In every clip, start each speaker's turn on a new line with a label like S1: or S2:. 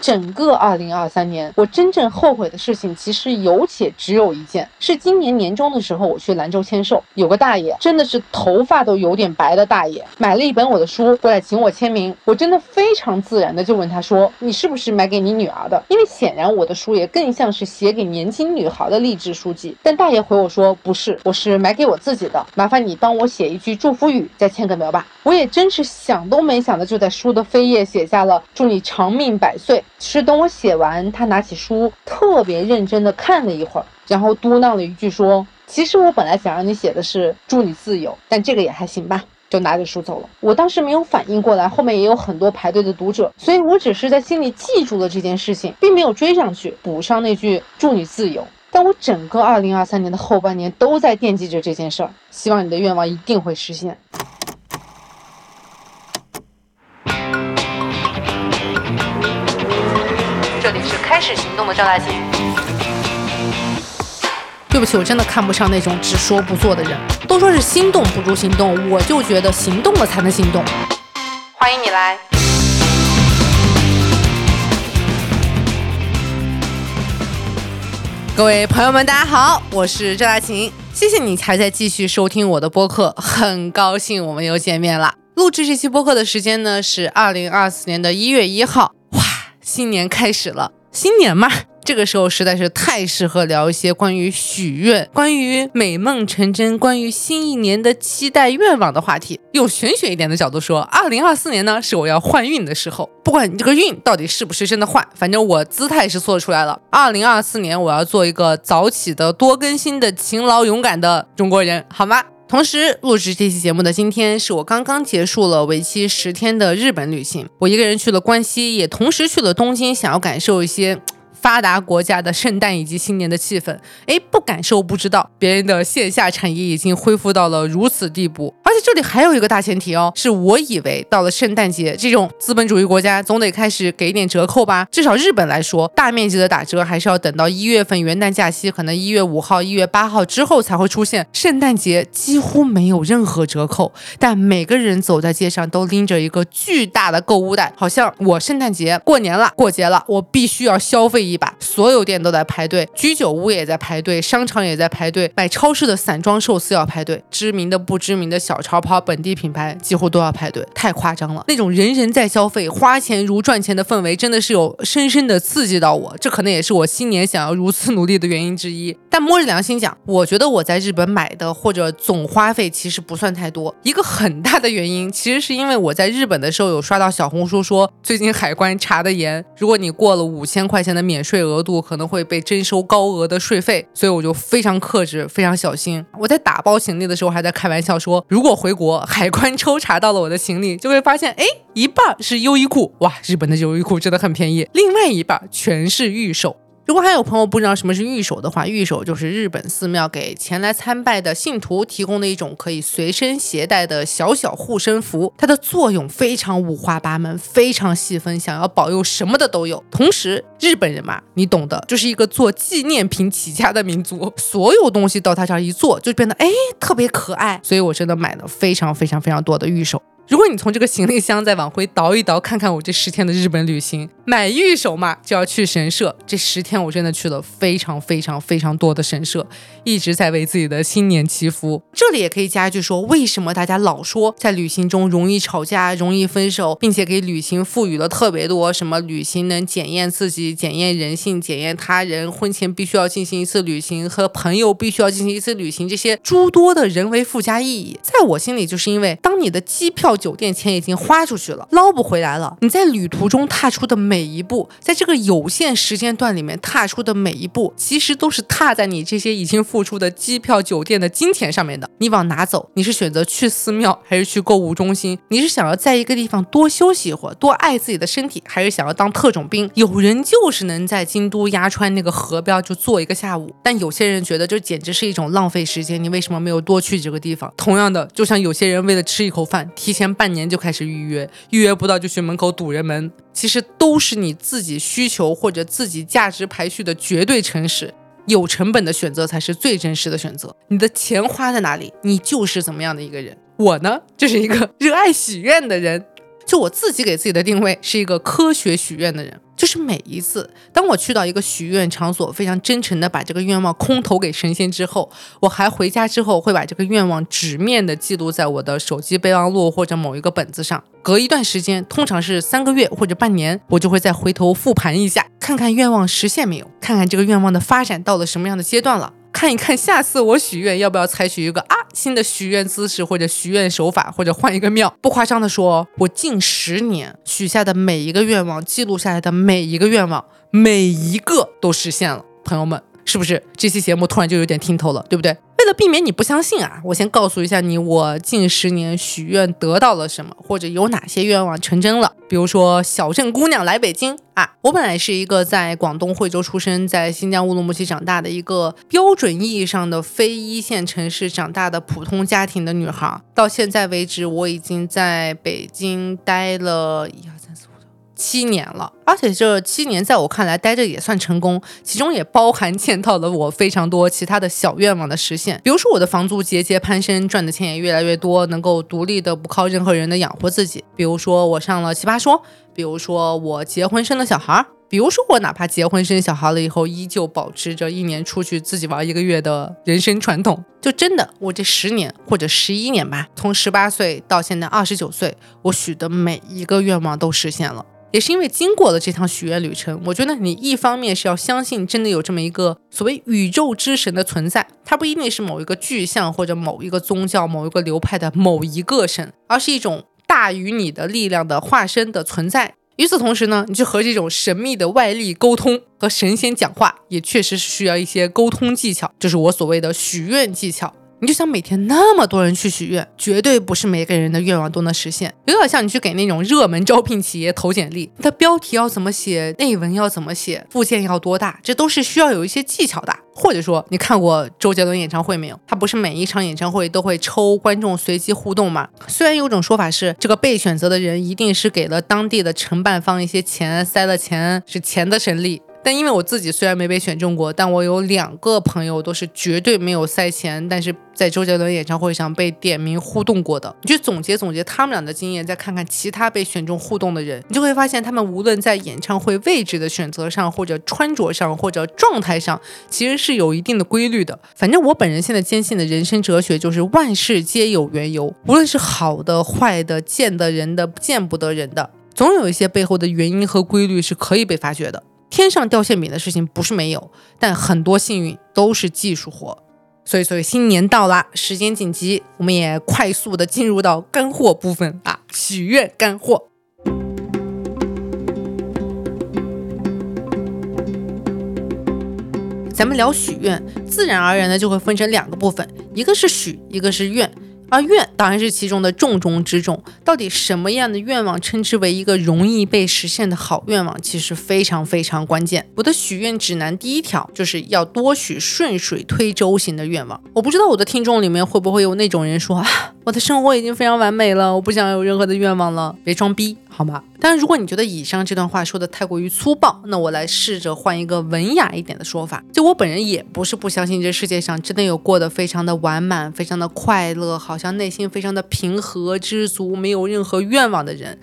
S1: 整个二零二三年，我真正后悔的事情其实有且只有一件，是今年年中的时候，我去兰州签售，有个大爷，真的是头发都有点白的大爷，买了一本我的书过来请我签名，我真的非常自然的就问他说：“你是不是买给你女儿的？”因为显然我的书也更像是写给年轻女孩的励志书籍。但大爷回我说：“不是，我是买给我自己的，麻烦你帮我写一句祝福语，再签个名吧。”我也真是想都没想的，就在书的扉页写下了“祝你长命百岁”。是等我写完，他拿起书，特别认真的看了一会儿，然后嘟囔了一句说：“其实我本来想让你写的是祝你自由，但这个也还行吧。”就拿着书走了。我当时没有反应过来，后面也有很多排队的读者，所以我只是在心里记住了这件事情，并没有追上去补上那句“祝你自由”。但我整个2023年的后半年都在惦记着这件事儿，希望你的愿望一定会实现。开始行动的赵大姐。对不起，我真的看不上那种只说不做的人。都说是心动不如行动，我就觉得行动了才能行动。欢迎你来，各位朋友们，大家好，我是赵大琴，谢谢你还在继续收听我的播客，很高兴我们又见面了。录制这期播客的时间呢是二零二四年的一月一号，哇，新年开始了，新年嘛。这个时候实在是太适合聊一些关于许愿、关于美梦成真、关于新一年的期待愿望的话题。用玄学一点的角度说，二零二四年呢是我要换运的时候。不管你这个运到底是不是真的换，反正我姿态是做出来了。二零二四年我要做一个早起的、多更新的、勤劳勇敢的中国人，好吗？同时录制这期节目的今天是我刚刚结束了为期十天的日本旅行，我一个人去了关西，也同时去了东京，想要感受一些。发达国家的圣诞以及新年的气氛，哎，不感受不知道，别人的线下产业已经恢复到了如此地步。这里还有一个大前提哦，是我以为到了圣诞节这种资本主义国家，总得开始给点折扣吧。至少日本来说，大面积的打折还是要等到一月份元旦假期，可能一月五号、一月八号之后才会出现。圣诞节几乎没有任何折扣，但每个人走在街上都拎着一个巨大的购物袋，好像我圣诞节过年了，过节了，我必须要消费。一把，所有店都在排队，居酒屋也在排队，商场也在排队，买超市的散装寿司要排队，知名的、不知名的小潮跑本地品牌几乎都要排队，太夸张了。那种人人在消费、花钱如赚钱的氛围，真的是有深深的刺激到我。这可能也是我新年想要如此努力的原因之一。但摸着良心讲，我觉得我在日本买的或者总花费其实不算太多。一个很大的原因，其实是因为我在日本的时候有刷到小红书说，最近海关查的严，如果你过了五千块钱的免。税额度可能会被征收高额的税费，所以我就非常克制，非常小心。我在打包行李的时候还在开玩笑说，如果回国海关抽查到了我的行李，就会发现，哎，一半是优衣库，哇，日本的优衣库真的很便宜，另外一半全是预售。如果还有朋友不知道什么是御守的话，御守就是日本寺庙给前来参拜的信徒提供的一种可以随身携带的小小护身符。它的作用非常五花八门，非常细分，想要保佑什么的都有。同时，日本人嘛，你懂的，就是一个做纪念品起家的民族，所有东西到他这儿一做，就变得哎特别可爱。所以我真的买了非常非常非常多的御守。如果你从这个行李箱再往回倒一倒，看看我这十天的日本旅行，买玉手嘛就要去神社。这十天我真的去了非常非常非常多的神社，一直在为自己的新年祈福。这里也可以加一句说，为什么大家老说在旅行中容易吵架、容易分手，并且给旅行赋予了特别多什么旅行能检验自己、检验人性、检验他人，婚前必须要进行一次旅行，和朋友必须要进行一次旅行，这些诸多的人为附加意义，在我心里就是因为当你的机票。酒店钱已经花出去了，捞不回来了。你在旅途中踏出的每每一步，在这个有限时间段里面踏出的每一步，其实都是踏在你这些已经付出的机票、酒店的金钱上面的。你往哪走？你是选择去寺庙，还是去购物中心？你是想要在一个地方多休息一会儿，多爱自己的身体，还是想要当特种兵？有人就是能在京都鸭川那个河边就坐一个下午，但有些人觉得这简直是一种浪费时间。你为什么没有多去这个地方？同样的，就像有些人为了吃一口饭，提前。半年就开始预约，预约不到就去门口堵人门，其实都是是你自己需求或者自己价值排序的绝对诚实。有成本的选择才是最真实的选择。你的钱花在哪里，你就是怎么样的一个人。我呢，就是一个 热爱许愿的人。就我自己给自己的定位是一个科学许愿的人。就是每一次当我去到一个许愿场所，非常真诚的把这个愿望空投给神仙之后，我还回家之后会把这个愿望纸面的记录在我的手机备忘录或者某一个本子上。隔一段时间，通常是三个月或者半年，我就会再回头复盘一下，看看愿望实现没有，看看这个愿望的发展到了什么样的阶段了。看一看下次我许愿要不要采取一个啊新的许愿姿势或者许愿手法，或者换一个庙。不夸张的说，我近十年许下的每一个愿望，记录下来的每一个愿望，每一个都实现了。朋友们，是不是这期节目突然就有点听头了，对不对？为了避免你不相信啊，我先告诉一下你，我近十年许愿得到了什么，或者有哪些愿望成真了。比如说，小镇姑娘来北京啊！我本来是一个在广东惠州出生，在新疆乌鲁木齐长大的一个标准意义上的非一线城市长大的普通家庭的女孩。到现在为止，我已经在北京待了一二三四七年了。而且这七年在我看来待着也算成功，其中也包含嵌套了我非常多其他的小愿望的实现。比如说我的房租节节攀升，赚的钱也越来越多，能够独立的不靠任何人的养活自己。比如说我上了奇葩说，比如说我结婚生了小孩，比如说我哪怕结婚生小孩了以后，依旧保持着一年出去自己玩一个月的人生传统。就真的我这十年或者十一年吧，从十八岁到现在二十九岁，我许的每一个愿望都实现了。也是因为经过了这趟许愿旅程，我觉得你一方面是要相信真的有这么一个所谓宇宙之神的存在，它不一定是某一个具象或者某一个宗教、某一个流派的某一个神，而是一种大于你的力量的化身的存在。与此同时呢，你去和这种神秘的外力沟通，和神仙讲话，也确实是需要一些沟通技巧，就是我所谓的许愿技巧。你就想每天那么多人去许愿，绝对不是每个人的愿望都能实现。有点像你去给那种热门招聘企业投简历，它标题要怎么写，内文要怎么写，附件要多大，这都是需要有一些技巧的。或者说，你看过周杰伦演唱会没有？他不是每一场演唱会都会抽观众随机互动吗？虽然有种说法是，这个被选择的人一定是给了当地的承办方一些钱，塞了钱，是钱的神力。但因为我自己虽然没被选中过，但我有两个朋友都是绝对没有赛前，但是在周杰伦演唱会上被点名互动过的。你去总结总结他们俩的经验，再看看其他被选中互动的人，你就会发现他们无论在演唱会位置的选择上，或者穿着上，或者状态上，其实是有一定的规律的。反正我本人现在坚信的人生哲学就是万事皆有缘由，无论是好的、坏的、见得人的、见不得人的，总有一些背后的原因和规律是可以被发掘的。天上掉馅饼的事情不是没有，但很多幸运都是技术活。所以，所以新年到啦，时间紧急，我们也快速的进入到干货部分啊，许愿干货。咱们聊许愿，自然而然的就会分成两个部分，一个是许，一个是愿。而愿当然是其中的重中之重。到底什么样的愿望称之为一个容易被实现的好愿望，其实非常非常关键。我的许愿指南第一条就是要多许顺水推舟型的愿望。我不知道我的听众里面会不会有那种人说，我的生活已经非常完美了，我不想有任何的愿望了。别装逼，好吗？但是如果你觉得以上这段话说的太过于粗暴，那我来试着换一个文雅一点的说法。就我本人也不是不相信这世界上真的有过得非常的完满、非常的快乐，好像内心非常的平和、知足、没有任何愿望的人。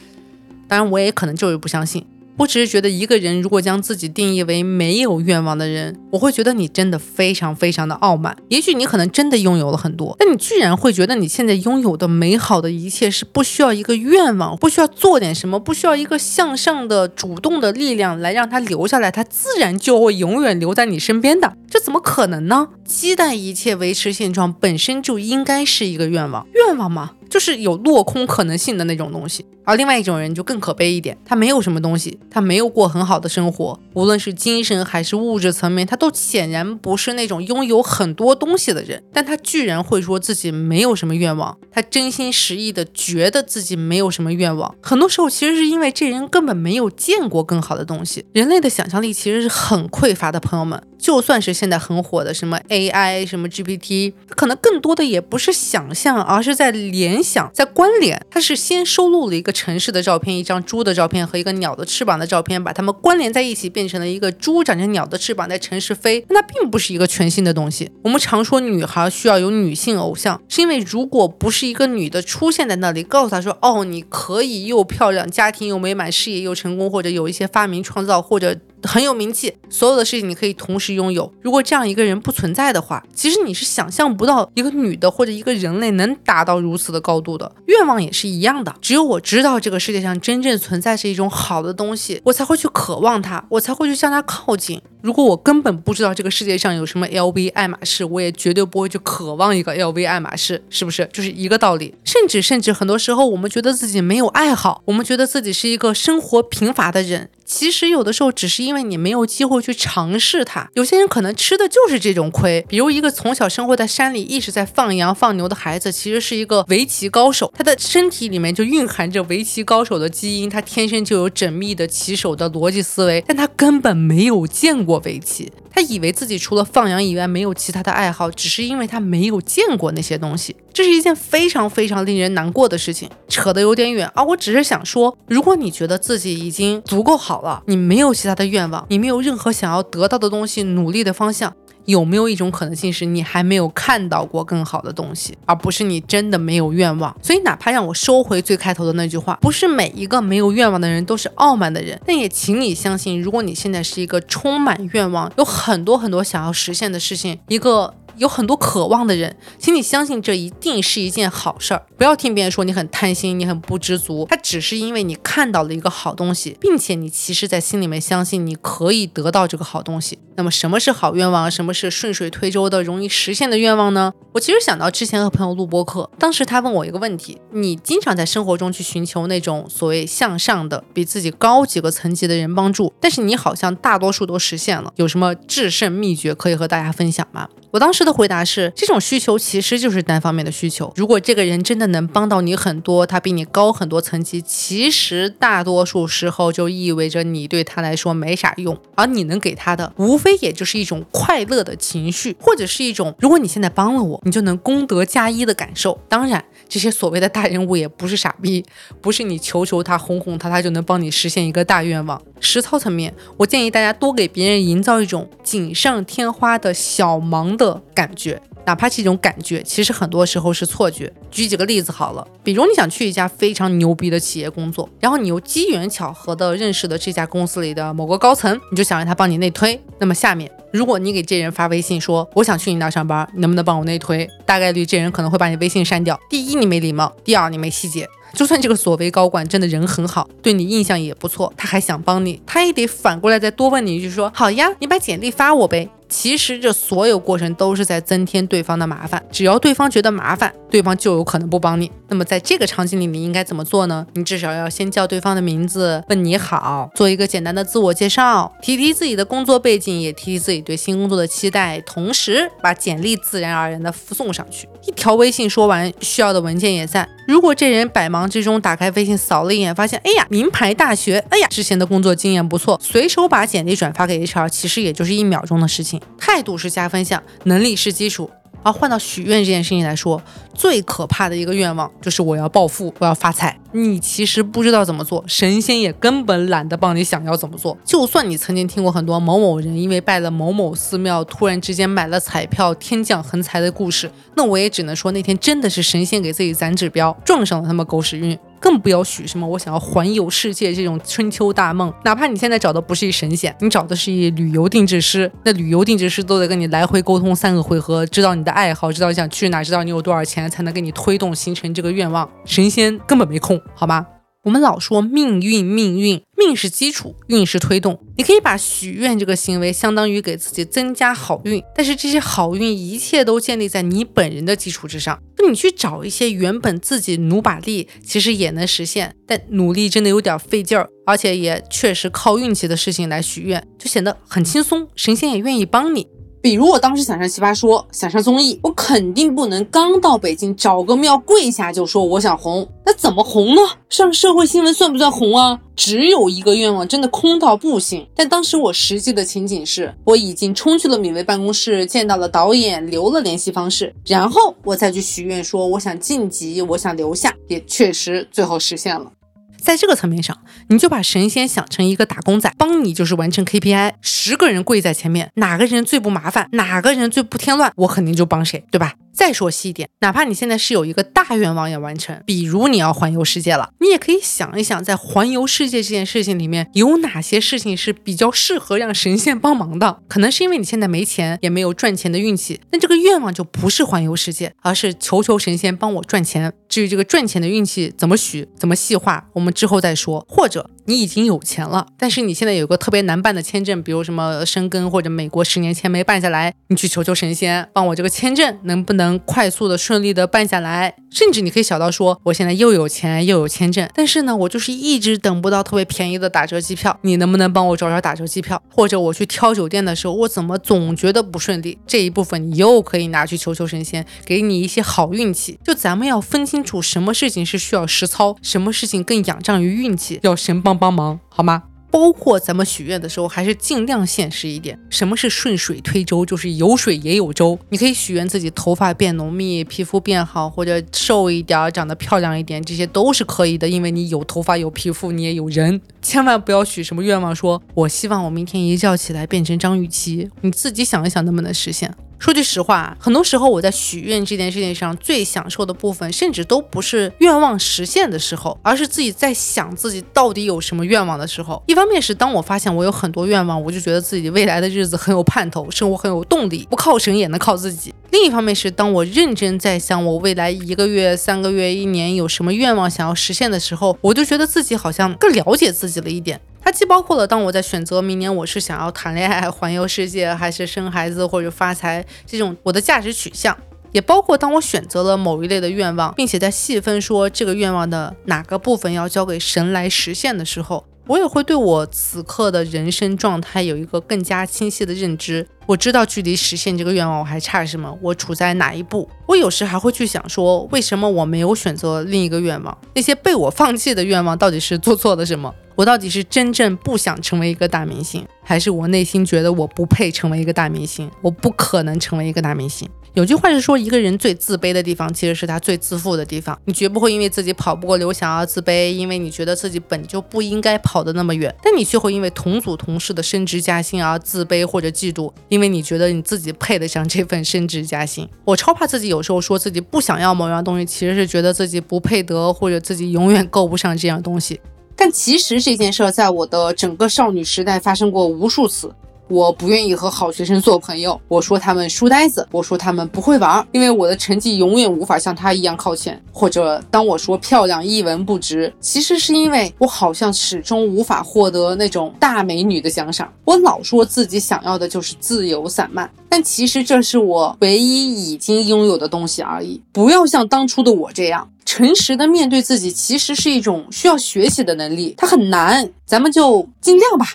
S1: 当然，我也可能就是不相信。我只是觉得，一个人如果将自己定义为没有愿望的人，我会觉得你真的非常非常的傲慢。也许你可能真的拥有了很多，但你居然会觉得你现在拥有的美好的一切是不需要一个愿望，不需要做点什么，不需要一个向上的主动的力量来让它留下来，它自然就会永远留在你身边的。这怎么可能呢？期待一切维持现状本身就应该是一个愿望，愿望吗？就是有落空可能性的那种东西，而另外一种人就更可悲一点，他没有什么东西，他没有过很好的生活，无论是精神还是物质层面，他都显然不是那种拥有很多东西的人，但他居然会说自己没有什么愿望，他真心实意的觉得自己没有什么愿望，很多时候其实是因为这人根本没有见过更好的东西，人类的想象力其实是很匮乏的，朋友们。就算是现在很火的什么 AI、什么 GPT，可能更多的也不是想象，而是在联联想，在关联，它是先收录了一个城市的照片、一张猪的照片和一个鸟的翅膀的照片，把它们关联在一起，变成了一个猪长着鸟的翅膀在城市飞。那并不是一个全新的东西。我们常说女孩需要有女性偶像，是因为如果不是一个女的出现在那里，告诉她说：“哦，你可以又漂亮，家庭又美满，事业又成功，或者有一些发明创造，或者。”很有名气，所有的事情你可以同时拥有。如果这样一个人不存在的话，其实你是想象不到一个女的或者一个人类能达到如此的高度的。愿望也是一样的，只有我知道这个世界上真正存在是一种好的东西，我才会去渴望它，我才会去向它靠近。如果我根本不知道这个世界上有什么 LV、爱马仕，我也绝对不会去渴望一个 LV、爱马仕，是不是？就是一个道理。甚至甚至很多时候，我们觉得自己没有爱好，我们觉得自己是一个生活贫乏的人。其实有的时候只是因为你没有机会去尝试它。有些人可能吃的就是这种亏，比如一个从小生活在山里一直在放羊放牛的孩子，其实是一个围棋高手，他的身体里面就蕴含着围棋高手的基因，他天生就有缜密的棋手的逻辑思维，但他根本没有见过围棋。他以为自己除了放羊以外没有其他的爱好，只是因为他没有见过那些东西。这是一件非常非常令人难过的事情。扯得有点远啊，我只是想说，如果你觉得自己已经足够好了，你没有其他的愿望，你没有任何想要得到的东西，努力的方向。有没有一种可能性是你还没有看到过更好的东西，而不是你真的没有愿望？所以，哪怕让我收回最开头的那句话，不是每一个没有愿望的人都是傲慢的人，但也请你相信，如果你现在是一个充满愿望、有很很多很多想要实现的事情，一个。有很多渴望的人，请你相信这一定是一件好事儿。不要听别人说你很贪心，你很不知足，他只是因为你看到了一个好东西，并且你其实在心里面相信你可以得到这个好东西。那么什么是好愿望？什么是顺水推舟的容易实现的愿望呢？我其实想到之前和朋友录播课，当时他问我一个问题：你经常在生活中去寻求那种所谓向上的、比自己高几个层级的人帮助，但是你好像大多数都实现了，有什么制胜秘诀可以和大家分享吗？我当时的回答是，这种需求其实就是单方面的需求。如果这个人真的能帮到你很多，他比你高很多层级，其实大多数时候就意味着你对他来说没啥用，而你能给他的，无非也就是一种快乐的情绪，或者是一种如果你现在帮了我，你就能功德加一的感受。当然。这些所谓的大人物也不是傻逼，不是你求求他、哄哄他，他就能帮你实现一个大愿望。实操层面，我建议大家多给别人营造一种锦上添花的小忙的感觉，哪怕是一种感觉其实很多时候是错觉。举几个例子好了，比如你想去一家非常牛逼的企业工作，然后你又机缘巧合的认识了这家公司里的某个高层，你就想让他帮你内推。那么下面。如果你给这人发微信说我想去你那上班，能不能帮我内推？大概率这人可能会把你微信删掉。第一，你没礼貌；第二，你没细节。就算这个所谓高管真的人很好，对你印象也不错，他还想帮你，他也得反过来再多问你一句说好呀，你把简历发我呗。其实这所有过程都是在增添对方的麻烦，只要对方觉得麻烦，对方就有可能不帮你。那么在这个场景里，你应该怎么做呢？你至少要先叫对方的名字，问你好，做一个简单的自我介绍，提提自己的工作背景，也提提自己对新工作的期待，同时把简历自然而然的附送上去。一条微信说完，需要的文件也在。如果这人百忙之中打开微信扫了一眼，发现哎呀，名牌大学，哎呀，之前的工作经验不错，随手把简历转发给 HR，其实也就是一秒钟的事情。态度是加分项，能力是基础。而换到许愿这件事情来说，最可怕的一个愿望就是我要暴富，我要发财。你其实不知道怎么做，神仙也根本懒得帮你想要怎么做。就算你曾经听过很多某某人因为拜了某某寺庙，突然之间买了彩票，天降横财的故事，那我也只能说那天真的是神仙给自己攒指标，撞上了他们狗屎运。更不要许什么我想要环游世界这种春秋大梦，哪怕你现在找的不是一神仙，你找的是一旅游定制师，那旅游定制师都得跟你来回沟通三个回合，知道你的爱好，知道你想去哪，知道你有多少钱，才能给你推动形成这个愿望。神仙根本没空，好吗？我们老说命运，命运，命是基础，运是推动。你可以把许愿这个行为相当于给自己增加好运，但是这些好运一切都建立在你本人的基础之上。就你去找一些原本自己努把力，其实也能实现，但努力真的有点费劲儿，而且也确实靠运气的事情来许愿，就显得很轻松，神仙也愿意帮你。比如我当时想上奇葩说，想上综艺，我肯定不能刚到北京找个庙跪下就说我想红，那怎么红呢？上社会新闻算不算红啊？只有一个愿望，真的空到不行。但当时我实际的情景是，我已经冲去了米未办公室，见到了导演，留了联系方式，然后我再去许愿说我想晋级，我想留下，也确实最后实现了。在这个层面上，你就把神仙想成一个打工仔，帮你就是完成 KPI。十个人跪在前面，哪个人最不麻烦，哪个人最不添乱，我肯定就帮谁，对吧？再说细一点，哪怕你现在是有一个大愿望要完成，比如你要环游世界了，你也可以想一想，在环游世界这件事情里面，有哪些事情是比较适合让神仙帮忙的？可能是因为你现在没钱，也没有赚钱的运气，那这个愿望就不是环游世界，而是求求神仙帮我赚钱。至于这个赚钱的运气怎么许，怎么细化，我们之后再说。或者你已经有钱了，但是你现在有个特别难办的签证，比如什么申根或者美国十年签没办下来，你去求求神仙，帮我这个签证能不能？能快速的、顺利的办下来，甚至你可以小到说，我现在又有钱又有签证，但是呢，我就是一直等不到特别便宜的打折机票，你能不能帮我找找打折机票？或者我去挑酒店的时候，我怎么总觉得不顺利？这一部分你又可以拿去求求神仙，给你一些好运气。就咱们要分清楚，什么事情是需要实操，什么事情更仰仗于运气，要神帮帮忙，好吗？包括咱们许愿的时候，还是尽量现实一点。什么是顺水推舟？就是有水也有舟。你可以许愿自己头发变浓密，皮肤变好，或者瘦一点，长得漂亮一点，这些都是可以的。因为你有头发有皮肤，你也有人。千万不要许什么愿望，说我希望我明天一觉起来变成张雨绮。你自己想一想，能不能实现？说句实话，很多时候我在许愿这件事情上最享受的部分，甚至都不是愿望实现的时候，而是自己在想自己到底有什么愿望的时候。一方面是当我发现我有很多愿望，我就觉得自己未来的日子很有盼头，生活很有动力，不靠神也能靠自己。另一方面是当我认真在想我未来一个月、三个月、一年有什么愿望想要实现的时候，我就觉得自己好像更了解自己了一点。它既包括了当我在选择明年我是想要谈恋爱、环游世界，还是生孩子或者发财这种我的价值取向，也包括当我选择了某一类的愿望，并且在细分说这个愿望的哪个部分要交给神来实现的时候。我也会对我此刻的人生状态有一个更加清晰的认知。我知道距离实现这个愿望我还差什么，我处在哪一步。我有时还会去想说，为什么我没有选择另一个愿望？那些被我放弃的愿望到底是做错了什么？我到底是真正不想成为一个大明星，还是我内心觉得我不配成为一个大明星？我不可能成为一个大明星。有句话是说，一个人最自卑的地方，其实是他最自负的地方。你绝不会因为自己跑不过刘翔而自卑，因为你觉得自己本就不应该跑得那么远。但你却会因为同组同事的升职加薪而自卑或者嫉妒，因为你觉得你自己配得上这份升职加薪。我超怕自己有时候说自己不想要某样东西，其实是觉得自己不配得，或者自己永远够不上这样东西。但其实这件事在我的整个少女时代发生过无数次。我不愿意和好学生做朋友，我说他们书呆子，我说他们不会玩，因为我的成绩永远无法像他一样靠前。或者当我说漂亮一文不值，其实是因为我好像始终无法获得那种大美女的奖赏。我老说自己想要的就是自由散漫，但其实这是我唯一已经拥有的东西而已。不要像当初的我这样，诚实的面对自己，其实是一种需要学习的能力，它很难，咱们就尽量吧。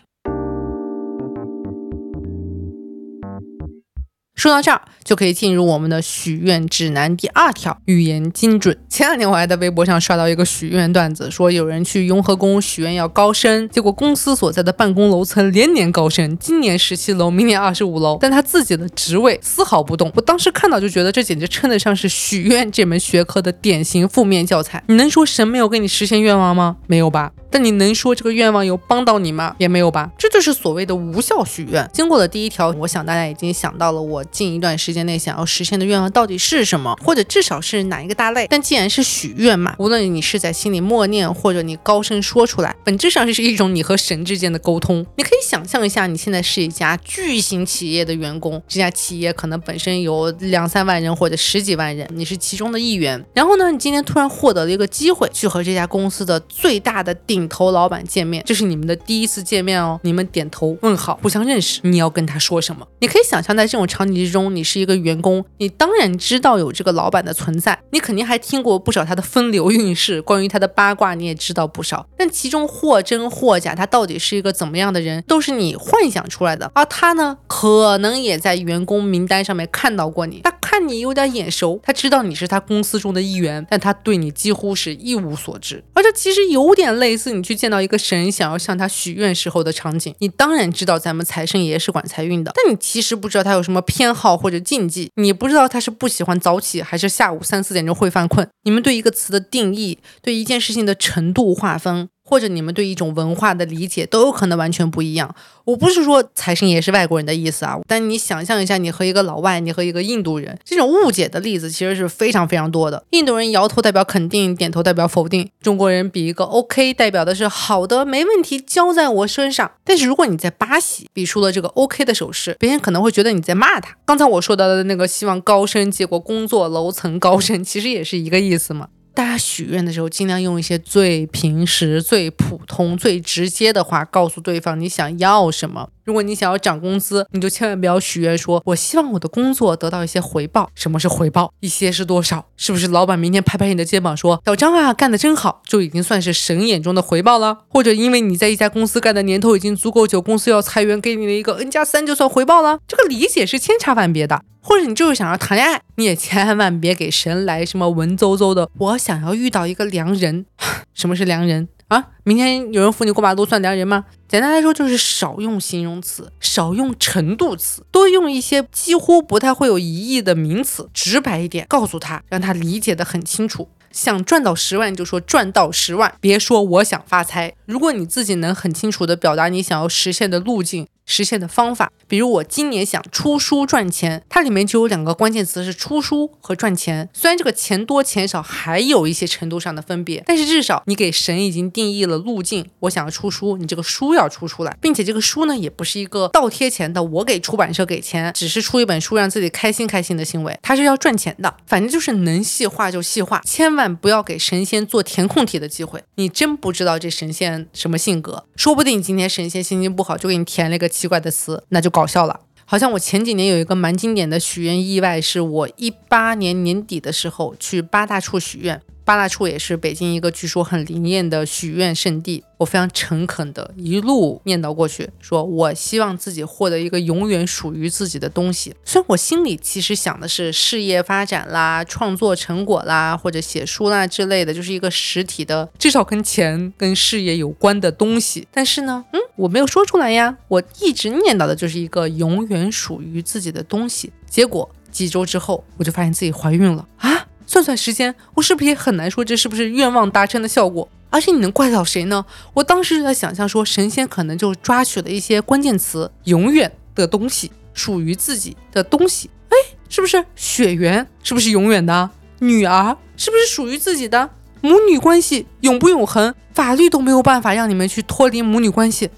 S1: 说到这儿，就可以进入我们的许愿指南第二条：语言精准。前两天我还在微博上刷到一个许愿段子，说有人去雍和宫许愿要高升，结果公司所在的办公楼层连年高升，今年十七楼，明年二十五楼，但他自己的职位丝毫不动。我当时看到就觉得这简直称得上是许愿这门学科的典型负面教材。你能说神没有给你实现愿望吗？没有吧？但你能说这个愿望有帮到你吗？也没有吧？这就是所谓的无效许愿。经过了第一条，我想大家已经想到了我近一段时间内想要实现的愿望到底是什么，或者至少是哪一个大类。但既然是许愿嘛，无论你是在心里默念，或者你高声说出来，本质上就是一种你和神之间的沟通。你可以想象一下，你现在是一家巨型企业的员工，这家企业可能本身有两三万人或者十几万人，你是其中的一员。然后呢，你今天突然获得了一个机会，去和这家公司的最大的顶。头老板见面，这是你们的第一次见面哦。你们点头问好，互相认识。你要跟他说什么？你可以想象，在这种场景其中，你是一个员工，你当然知道有这个老板的存在，你肯定还听过不少他的风流韵事，关于他的八卦你也知道不少。但其中或真或假，他到底是一个怎么样的人，都是你幻想出来的。而他呢，可能也在员工名单上面看到过你，他看你有点眼熟，他知道你是他公司中的一员，但他对你几乎是一无所知。而这其实有点类似你去见到一个神，想要向他许愿时候的场景。你当然知道咱们财神爷是管财运的，但你其实不知道他有什么偏好或者禁忌，你不知道他是不喜欢早起还是下午三四点钟会犯困。你们对一个词的定义，对一件事情的程度划分。或者你们对一种文化的理解都有可能完全不一样。我不是说财神爷是外国人的意思啊，但你想象一下，你和一个老外，你和一个印度人，这种误解的例子其实是非常非常多的。印度人摇头代表肯定，点头代表否定；中国人比一个 OK 代表的是好的，没问题，交在我身上。但是如果你在巴西比出了这个 OK 的手势，别人可能会觉得你在骂他。刚才我说到的那个希望高升，结果工作楼层高升，其实也是一个意思嘛。大家许愿的时候，尽量用一些最平时、最普通、最直接的话告诉对方你想要什么。如果你想要涨工资，你就千万不要许愿说“我希望我的工作得到一些回报”。什么是回报？一些是多少？是不是老板明天拍拍你的肩膀说“小张啊，干得真好”，就已经算是神眼中的回报了？或者因为你在一家公司干的年头已经足够久，公司要裁员，给你了一个 N 加三就算回报了？这个理解是千差万别的。或者你就是想要谈恋爱，你也千万别给神来什么文绉绉的。我想要遇到一个良人，什么是良人啊？明天有人扶你过马路算良人吗？简单来说就是少用形容词，少用程度词，多用一些几乎不太会有疑义的名词，直白一点，告诉他，让他理解的很清楚。想赚到十万就说赚到十万，别说我想发财。如果你自己能很清楚的表达你想要实现的路径。实现的方法，比如我今年想出书赚钱，它里面就有两个关键词是出书和赚钱。虽然这个钱多钱少还有一些程度上的分别，但是至少你给神已经定义了路径。我想要出书，你这个书要出出来，并且这个书呢也不是一个倒贴钱的，我给出版社给钱，只是出一本书让自己开心开心的行为，它是要赚钱的。反正就是能细化就细化，千万不要给神仙做填空题的机会。你真不知道这神仙什么性格，说不定今天神仙心情不好就给你填了个。奇怪的词，那就搞笑了。好像我前几年有一个蛮经典的许愿意外，是我一八年年底的时候去八大处许愿。八大处也是北京一个据说很灵验的许愿圣地。我非常诚恳的一路念叨过去，说我希望自己获得一个永远属于自己的东西。虽然我心里其实想的是事业发展啦、创作成果啦，或者写书啦之类的，就是一个实体的，至少跟钱、跟事业有关的东西。但是呢，嗯，我没有说出来呀。我一直念叨的就是一个永远属于自己的东西。结果几周之后，我就发现自己怀孕了啊！算算时间，我是不是也很难说这是不是愿望达成的效果？而且你能怪到谁呢？我当时就在想象说，神仙可能就抓取了一些关键词，永远的东西，属于自己的东西。哎，是不是血缘？是不是永远的？女儿是不是属于自己的？母女关系永不永恒？法律都没有办法让你们去脱离母女关系。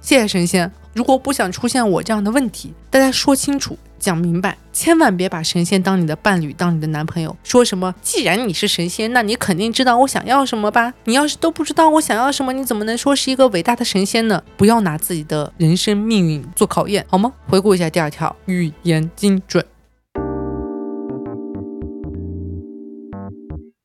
S1: 谢谢神仙。如果不想出现我这样的问题，大家说清楚。讲明白，千万别把神仙当你的伴侣，当你的男朋友。说什么？既然你是神仙，那你肯定知道我想要什么吧？你要是都不知道我想要什么，你怎么能说是一个伟大的神仙呢？不要拿自己的人生命运做考验，好吗？回顾一下第二条，语言精准。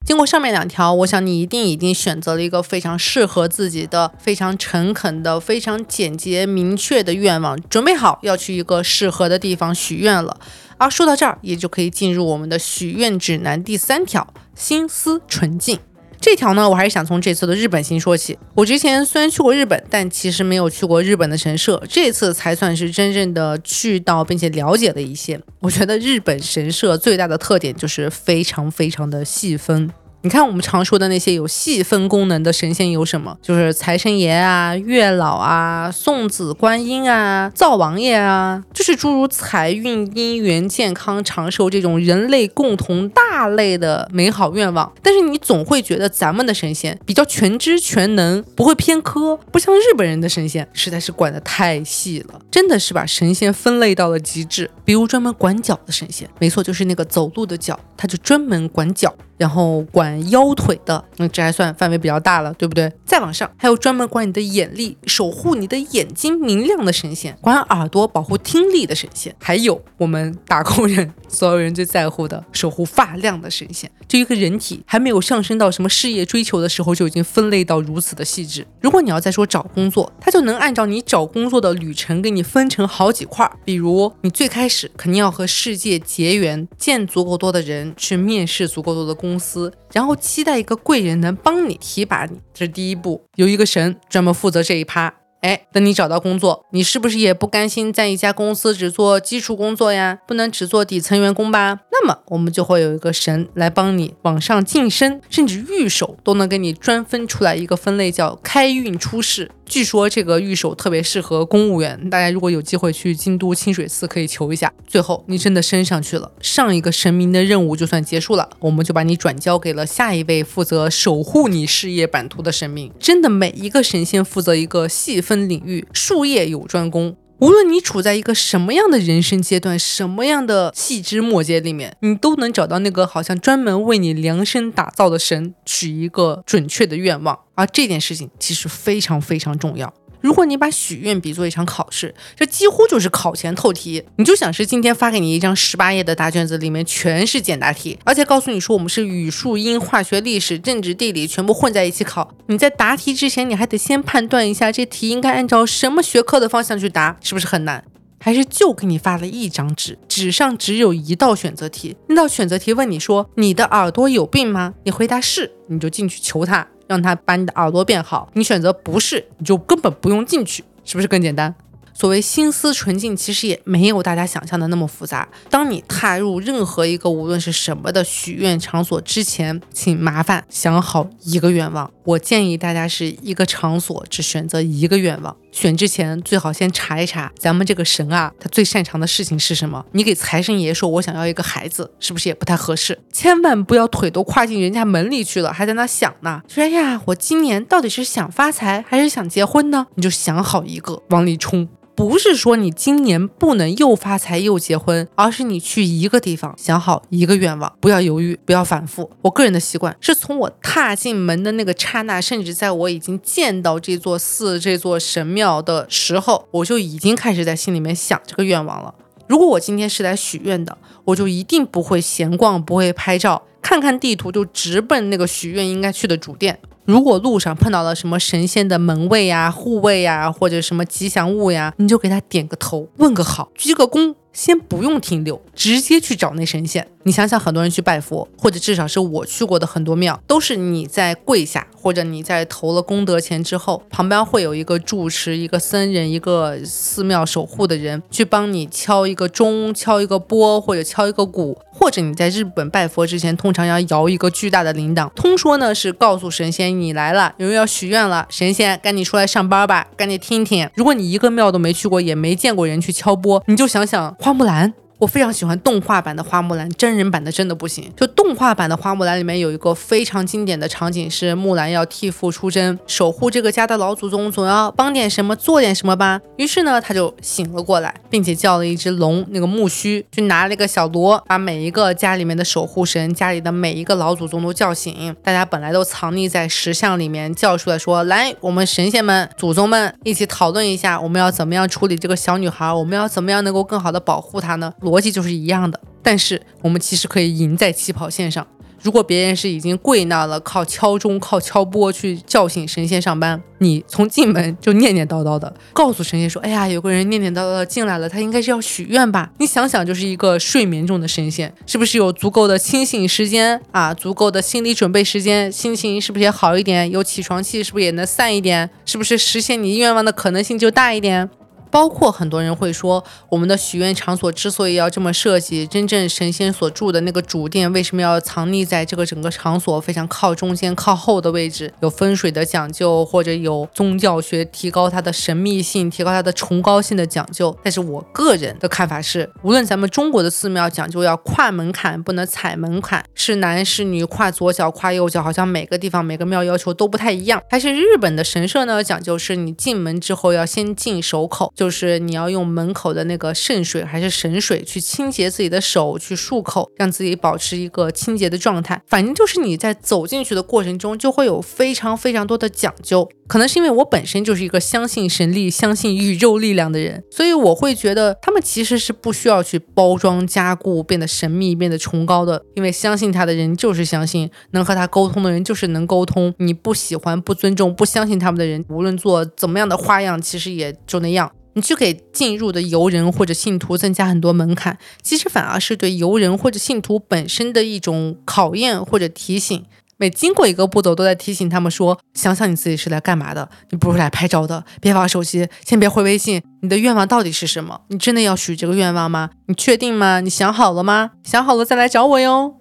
S1: 经过上面两条，我想你一定已经选择了一个非常适合自己的、非常诚恳的、非常简洁明确的愿望，准备好要去一个适合的地方许愿了。而说到这儿，也就可以进入我们的许愿指南第三条：心思纯净。这条呢，我还是想从这次的日本行说起。我之前虽然去过日本，但其实没有去过日本的神社，这次才算是真正的去到并且了解了一些。我觉得日本神社最大的特点就是非常非常的细分。你看我们常说的那些有细分功能的神仙有什么？就是财神爷啊、月老啊、送子观音啊、灶王爷啊，就是诸如财运、姻缘、健康、长寿这种人类共同大大类的美好愿望，但是你总会觉得咱们的神仙比较全知全能，不会偏科，不像日本人的神仙，实在是管得太细了，真的是把神仙分类到了极致。比如专门管脚的神仙，没错，就是那个走路的脚，他就专门管脚。然后管腰腿的，那这还算范围比较大了，对不对？再往上还有专门管你的眼力、守护你的眼睛明亮的神仙，管耳朵、保护听力的神仙，还有我们打工人所有人最在乎的守护发量这样的神仙。就一个人体还没有上升到什么事业追求的时候，就已经分类到如此的细致。如果你要再说找工作，他就能按照你找工作的旅程给你分成好几块儿。比如你最开始肯定要和世界结缘，见足够多的人，去面试足够多的。公司，然后期待一个贵人能帮你提拔你，这是第一步。有一个神专门负责这一趴。哎，等你找到工作，你是不是也不甘心在一家公司只做基础工作呀？不能只做底层员工吧？那么我们就会有一个神来帮你往上晋升，甚至御手都能给你专分出来一个分类，叫开运出世。据说这个御手特别适合公务员，大家如果有机会去京都清水寺可以求一下。最后你真的升上去了，上一个神明的任务就算结束了，我们就把你转交给了下一位负责守护你事业版图的神明。真的每一个神仙负责一个细分领域，术业有专攻。无论你处在一个什么样的人生阶段，什么样的细枝末节里面，你都能找到那个好像专门为你量身打造的神，许一个准确的愿望。而这件事情其实非常非常重要。如果你把许愿比作一场考试，这几乎就是考前透题。你就想是今天发给你一张十八页的大卷子，里面全是简答题，而且告诉你说我们是语数英化学历史政治地理全部混在一起考。你在答题之前，你还得先判断一下这题应该按照什么学科的方向去答，是不是很难？还是就给你发了一张纸，纸上只有一道选择题，那道选择题问你说你的耳朵有病吗？你回答是，你就进去求他。让他把你的耳朵变好，你选择不是，你就根本不用进去，是不是更简单？所谓心思纯净，其实也没有大家想象的那么复杂。当你踏入任何一个无论是什么的许愿场所之前，请麻烦想好一个愿望。我建议大家是一个场所只选择一个愿望。选之前最好先查一查咱们这个神啊，他最擅长的事情是什么。你给财神爷说我想要一个孩子，是不是也不太合适？千万不要腿都跨进人家门里去了，还在那想呢。说哎呀，我今年到底是想发财还是想结婚呢？你就想好一个，往里冲。不是说你今年不能又发财又结婚，而是你去一个地方想好一个愿望，不要犹豫，不要反复。我个人的习惯是从我踏进门的那个刹那，甚至在我已经见到这座寺、这座神庙的时候，我就已经开始在心里面想这个愿望了。如果我今天是来许愿的，我就一定不会闲逛，不会拍照，看看地图就直奔那个许愿应该去的主殿。如果路上碰到了什么神仙的门卫呀、护卫呀，或者什么吉祥物呀，你就给他点个头，问个好，鞠个躬。先不用停留，直接去找那神仙。你想想，很多人去拜佛，或者至少是我去过的很多庙，都是你在跪下，或者你在投了功德钱之后，旁边会有一个住持、一个僧人、一个寺庙守护的人，去帮你敲一个钟、敲一个钵，或者敲一个鼓，或者你在日本拜佛之前，通常要摇一个巨大的铃铛。通说呢是告诉神仙你来了，有人要许愿了，神仙赶紧出来上班吧，赶紧听听。如果你一个庙都没去过，也没见过人去敲钵，你就想想。花木兰，我非常喜欢动画版的花木兰，真人版的真的不行。就动画版的花木兰里面有一个非常经典的场景，是木兰要替父出征，守护这个家的老祖宗，总要帮点什么，做点什么吧。于是呢，他就醒了过来，并且叫了一只龙，那个木须，去拿了一个小锣，把每一个家里面的守护神，家里的每一个老祖宗都叫醒。大家本来都藏匿在石像里面，叫出来说：“来，我们神仙们、祖宗们一起讨论一下，我们要怎么样处理这个小女孩？我们要怎么样能够更好的保。”护她呢，逻辑就是一样的。但是我们其实可以赢在起跑线上。如果别人是已经跪那了，靠敲钟、靠敲钵去叫醒神仙上班，你从进门就念念叨叨的告诉神仙说：“哎呀，有个人念念叨叨的进来了，他应该是要许愿吧？”你想想，就是一个睡眠中的神仙，是不是有足够的清醒时间啊？足够的心理准备时间，心情是不是也好一点？有起床气是不是也能散一点？是不是实现你愿望的可能性就大一点？包括很多人会说，我们的许愿场所之所以要这么设计，真正神仙所住的那个主殿为什么要藏匿在这个整个场所非常靠中间、靠后的位置？有风水的讲究，或者有宗教学提高它的神秘性、提高它的崇高性的讲究。但是我个人的看法是，无论咱们中国的寺庙讲究要跨门槛，不能踩门槛，是男是女，跨左脚、跨右脚，好像每个地方每个庙要求都不太一样。还是日本的神社呢，讲究是你进门之后要先进手口，就是你要用门口的那个圣水还是神水去清洁自己的手，去漱口，让自己保持一个清洁的状态。反正就是你在走进去的过程中，就会有非常非常多的讲究。可能是因为我本身就是一个相信神力、相信宇宙力量的人，所以我会觉得他们其实是不需要去包装加固，变得神秘、变得崇高的。因为相信他的人就是相信，能和他沟通的人就是能沟通。你不喜欢、不尊重、不相信他们的人，无论做怎么样的花样，其实也就那样。你去给进入的游人或者信徒增加很多门槛，其实反而是对游人或者信徒本身的一种考验或者提醒。每经过一个步骤，都在提醒他们说：想想你自己是来干嘛的？你不是来拍照的，别玩手机，先别回微信。你的愿望到底是什么？你真的要许这个愿望吗？你确定吗？你想好了吗？想好了再来找我哟。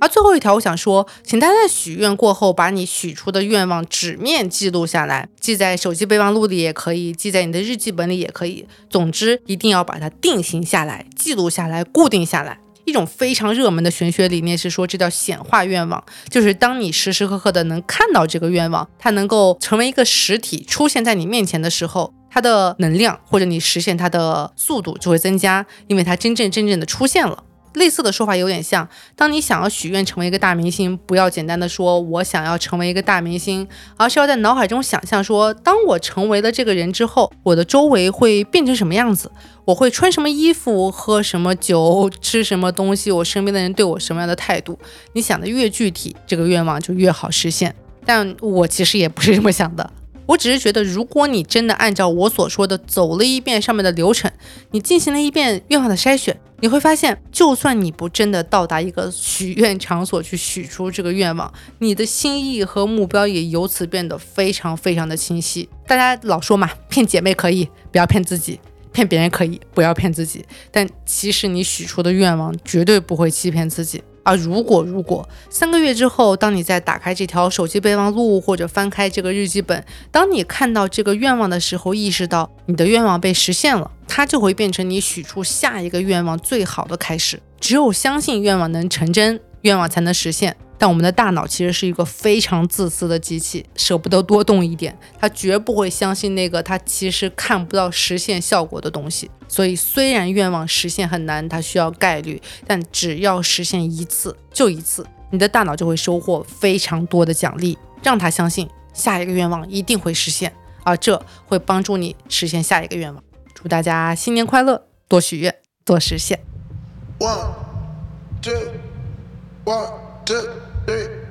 S1: 而最后一条，我想说，请大家在许愿过后，把你许出的愿望纸面记录下来，记在手机备忘录里也可以，记在你的日记本里也可以。总之，一定要把它定型下来，记录下来，固定下来。一种非常热门的玄学理念是说，这叫显化愿望，就是当你时时刻刻的能看到这个愿望，它能够成为一个实体出现在你面前的时候，它的能量或者你实现它的速度就会增加，因为它真正真正的出现了。类似的说法有点像，当你想要许愿成为一个大明星，不要简单的说我想要成为一个大明星，而是要在脑海中想象说，当我成为了这个人之后，我的周围会变成什么样子，我会穿什么衣服，喝什么酒，吃什么东西，我身边的人对我什么样的态度。你想的越具体，这个愿望就越好实现。但我其实也不是这么想的。我只是觉得，如果你真的按照我所说的走了一遍上面的流程，你进行了一遍愿望的筛选，你会发现，就算你不真的到达一个许愿场所去许出这个愿望，你的心意和目标也由此变得非常非常的清晰。大家老说嘛，骗姐妹可以，不要骗自己；骗别人可以，不要骗自己。但其实你许出的愿望绝对不会欺骗自己。啊如果如果三个月之后，当你再打开这条手机备忘录或者翻开这个日记本，当你看到这个愿望的时候，意识到你的愿望被实现了，它就会变成你许出下一个愿望最好的开始。只有相信愿望能成真，愿望才能实现。但我们的大脑其实是一个非常自私的机器，舍不得多动一点，它绝不会相信那个它其实看不到实现效果的东西。所以，虽然愿望实现很难，它需要概率，但只要实现一次，就一次，你的大脑就会收获非常多的奖励，让他相信下一个愿望一定会实现，而这会帮助你实现下一个愿望。祝大家新年快乐，多许愿，多实现。One, two, one, two. Hey.